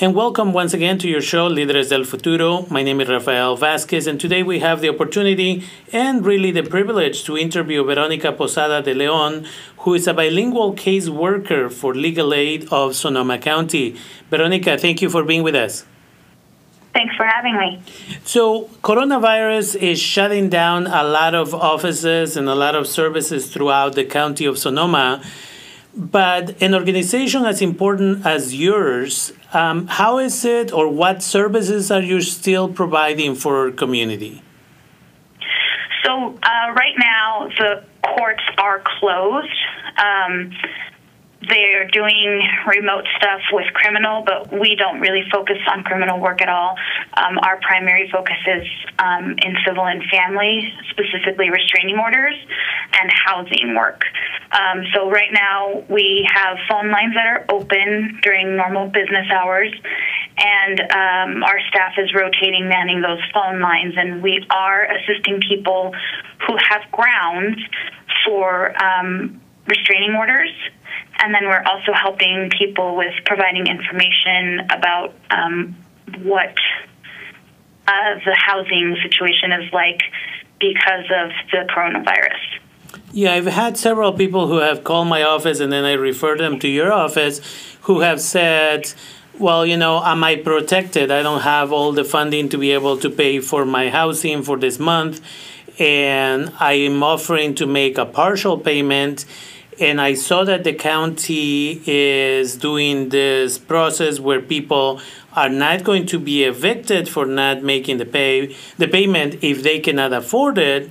And welcome once again to your show, Líderes del Futuro. My name is Rafael Vasquez, and today we have the opportunity and really the privilege to interview Veronica Posada de Leon, who is a bilingual case worker for Legal Aid of Sonoma County. Veronica, thank you for being with us. Thanks for having me. So, coronavirus is shutting down a lot of offices and a lot of services throughout the county of Sonoma. But an organization as important as yours, um, how is it or what services are you still providing for community? So, uh, right now, the courts are closed. Um, they're doing remote stuff with criminal, but we don't really focus on criminal work at all. Um, our primary focus is um, in civil and family, specifically restraining orders and housing work. Um, so right now we have phone lines that are open during normal business hours, and um, our staff is rotating manning those phone lines, and we are assisting people who have grounds for um, restraining orders and then we're also helping people with providing information about um, what uh, the housing situation is like because of the coronavirus. Yeah, I've had several people who have called my office and then I refer them to your office who have said, well, you know, am I protected? I don't have all the funding to be able to pay for my housing for this month, and I am offering to make a partial payment and I saw that the county is doing this process where people are not going to be evicted for not making the pay the payment if they cannot afford it.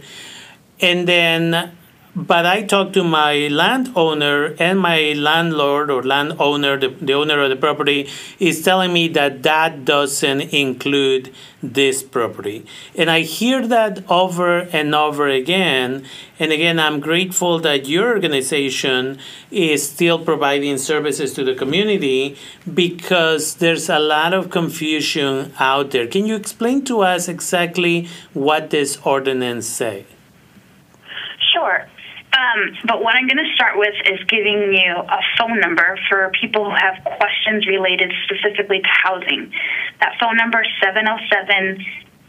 And then but I talked to my landowner and my landlord or landowner, the, the owner of the property, is telling me that that doesn't include this property. And I hear that over and over again. And again, I'm grateful that your organization is still providing services to the community because there's a lot of confusion out there. Can you explain to us exactly what this ordinance say? Sure. Um, but what I'm going to start with is giving you a phone number for people who have questions related specifically to housing. That phone number is 707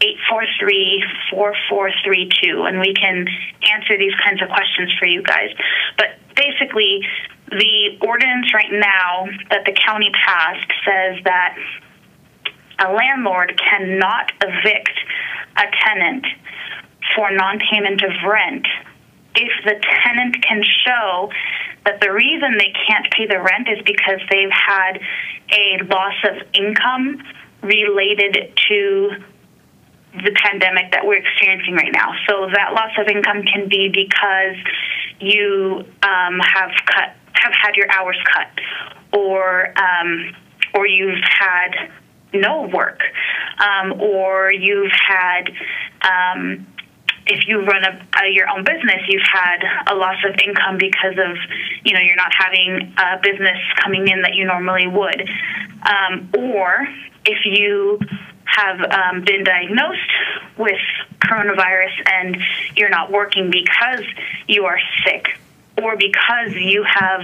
843 4432, and we can answer these kinds of questions for you guys. But basically, the ordinance right now that the county passed says that a landlord cannot evict a tenant for non payment of rent if the tenant can show that the reason they can't pay the rent is because they've had a loss of income related to the pandemic that we're experiencing right now. So that loss of income can be because you um, have cut have had your hours cut, or um, or you've had no work, um, or you've had um, if you run a, a, your own business, you've had a loss of income because of, you know, you're not having a business coming in that you normally would. Um, or if you have um, been diagnosed with coronavirus and you're not working because you are sick or because you have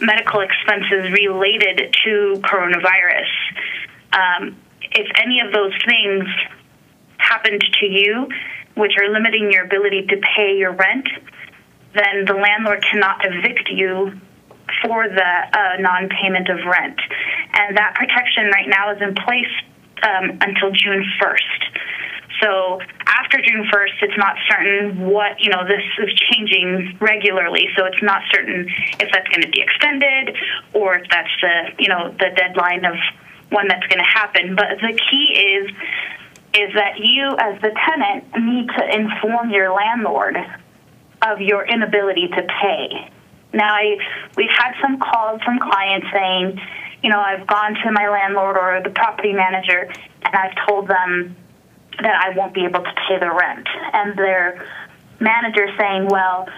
medical expenses related to coronavirus. Um, if any of those things happened to you, which are limiting your ability to pay your rent, then the landlord cannot evict you for the uh, non payment of rent. And that protection right now is in place um, until June 1st. So after June 1st, it's not certain what, you know, this is changing regularly. So it's not certain if that's going to be extended or if that's the, you know, the deadline of when that's going to happen. But the key is is that you, as the tenant, need to inform your landlord of your inability to pay. Now, I, we've had some calls from clients saying, you know, I've gone to my landlord or the property manager and I've told them that I won't be able to pay the rent. And their manager saying, well,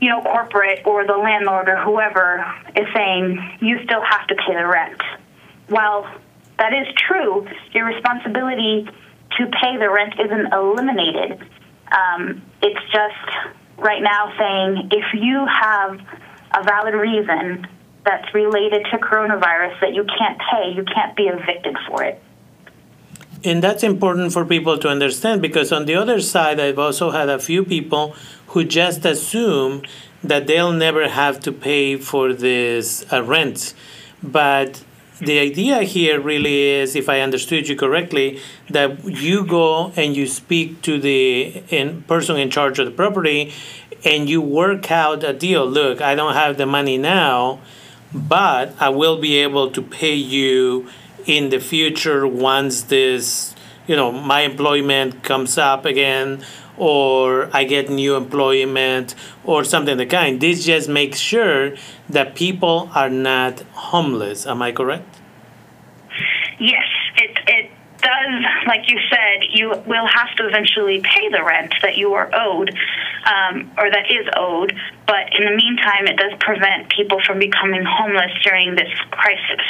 you know, corporate or the landlord or whoever is saying, you still have to pay the rent. Well, that is true. Your responsibility to pay the rent isn't eliminated. Um, it's just right now saying if you have a valid reason that's related to coronavirus that you can't pay, you can't be evicted for it. And that's important for people to understand because on the other side, I've also had a few people who just assume that they'll never have to pay for this uh, rent. But the idea here really is, if I understood you correctly, that you go and you speak to the in person in charge of the property and you work out a deal. Look, I don't have the money now, but I will be able to pay you in the future once this, you know, my employment comes up again or I get new employment or something of the kind. This just makes sure that people are not homeless. Am I correct? Yes, it, it does, like you said, you will have to eventually pay the rent that you are owed um, or that is owed. But in the meantime, it does prevent people from becoming homeless during this crisis.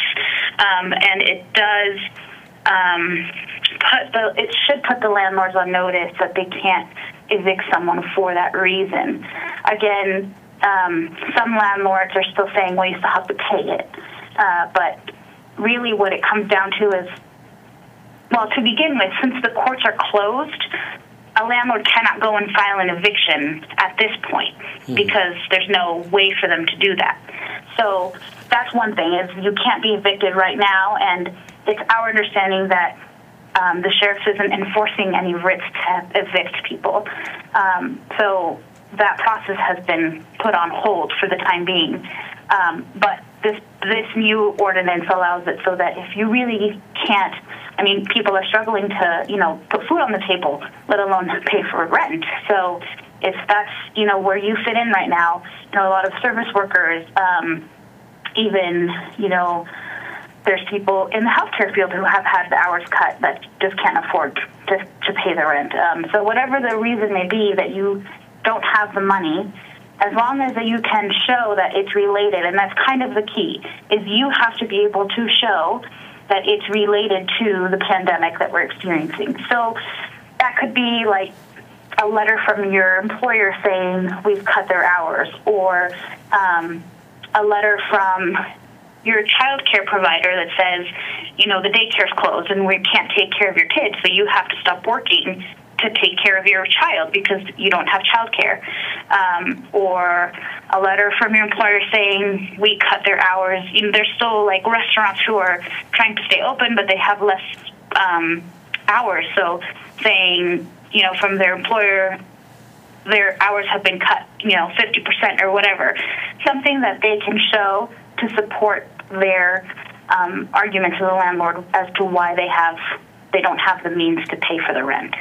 Um, and it does. Um, put the, it should put the landlords on notice that they can't evict someone for that reason. Again, um, some landlords are still saying, well, you still have to pay it. Uh, but really, what it comes down to is well, to begin with, since the courts are closed, a landlord cannot go and file an eviction at this point mm-hmm. because there's no way for them to do that. So that's one thing is you can't be evicted right now, and it's our understanding that um, the sheriff isn't enforcing any writs to evict people. Um, so that process has been put on hold for the time being. Um, but this this new ordinance allows it so that if you really can't, I mean, people are struggling to you know put food on the table, let alone pay for rent. So if that's you know where you fit in right now, you know a lot of service workers, um, even you know there's people in the healthcare field who have had the hours cut that just can't afford to, to pay the rent. Um, so whatever the reason may be that you don't have the money, as long as you can show that it's related, and that's kind of the key, is you have to be able to show that it's related to the pandemic that we're experiencing. So that could be like a letter from your employer saying we've cut their hours, or um, a letter from your child care provider that says, you know, the daycare's closed and we can't take care of your kids, so you have to stop working to take care of your child because you don't have child care. Um, or a letter from your employer saying we cut their hours. You know, there's still like restaurants who are trying to stay open, but they have less um, hours. So saying, you know, from their employer, their hours have been cut, you know, 50% or whatever. Something that they can show to support their um, argument to the landlord as to why they have they don't have the means to pay for the rent.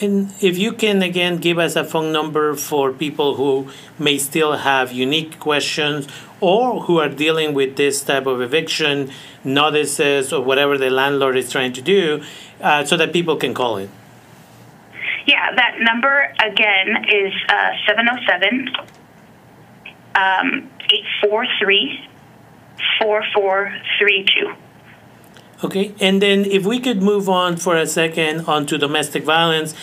And if you can again give us a phone number for people who may still have unique questions or who are dealing with this type of eviction notices or whatever the landlord is trying to do, uh, so that people can call it. Yeah, that number again is uh, 707 um, 843 4432. Okay, and then if we could move on for a second onto domestic violence.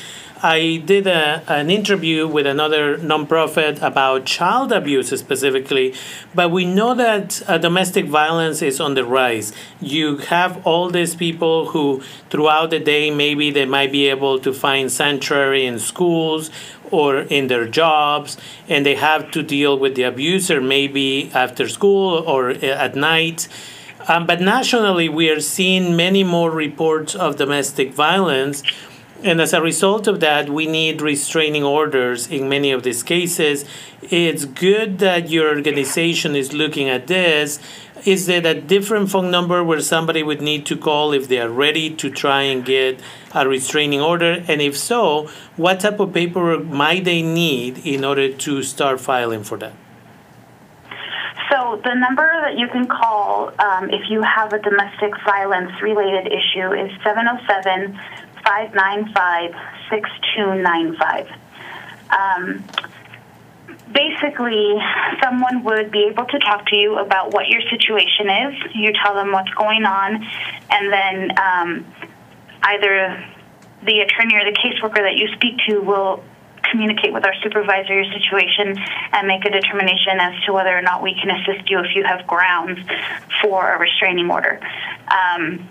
I did a, an interview with another nonprofit about child abuse specifically, but we know that uh, domestic violence is on the rise. You have all these people who, throughout the day, maybe they might be able to find sanctuary in schools or in their jobs, and they have to deal with the abuser maybe after school or uh, at night um, but nationally, we are seeing many more reports of domestic violence. And as a result of that, we need restraining orders in many of these cases. It's good that your organization is looking at this. Is there a different phone number where somebody would need to call if they are ready to try and get a restraining order? And if so, what type of paperwork might they need in order to start filing for that? So the number that you can call um, if you have a domestic violence related issue is 707 595 6295. Um, basically, someone would be able to talk to you about what your situation is. You tell them what's going on, and then um, either the attorney or the caseworker that you speak to will communicate with our supervisor your situation and make a determination as to whether or not we can assist you if you have grounds for a restraining order. Um,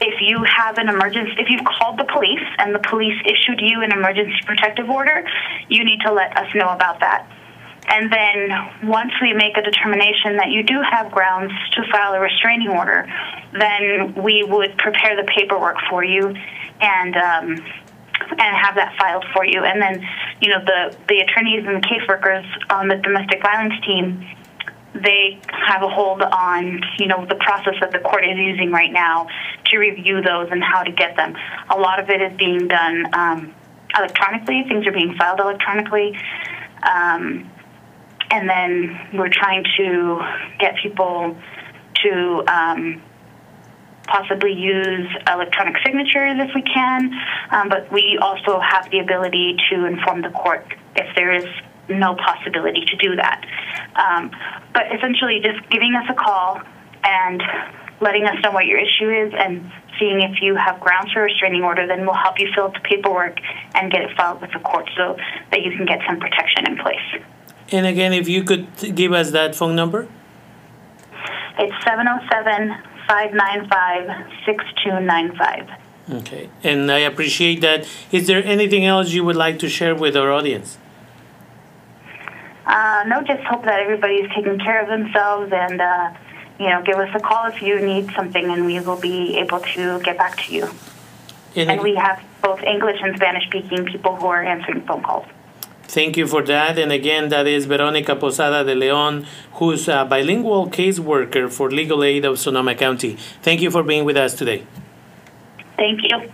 if you have an emergency, if you've called the police and the police issued you an emergency protective order, you need to let us know about that. And then once we make a determination that you do have grounds to file a restraining order, then we would prepare the paperwork for you and um, and have that filed for you. And then, you know, the the attorneys and the caseworkers on the domestic violence team, they have a hold on, you know, the process that the court is using right now to review those and how to get them. A lot of it is being done um, electronically. Things are being filed electronically. Um, and then we're trying to get people to um, possibly use electronic signatures if we can, um, but we also have the ability to inform the court if there is no possibility to do that. Um, but essentially, just giving us a call and letting us know what your issue is and seeing if you have grounds for a restraining order, then we'll help you fill out the paperwork and get it filed with the court so that you can get some protection in place. And again, if you could give us that phone number? It's 707 595 6295. Okay, and I appreciate that. Is there anything else you would like to share with our audience? Uh, no, just hope that everybody's taking care of themselves and, uh, you know, give us a call if you need something and we will be able to get back to you. And, And we have both English and Spanish speaking people who are answering phone calls. Thank you for that. And again, that is Veronica Posada de Leon, who's a bilingual caseworker for Legal Aid of Sonoma County. Thank you for being with us today. Thank you.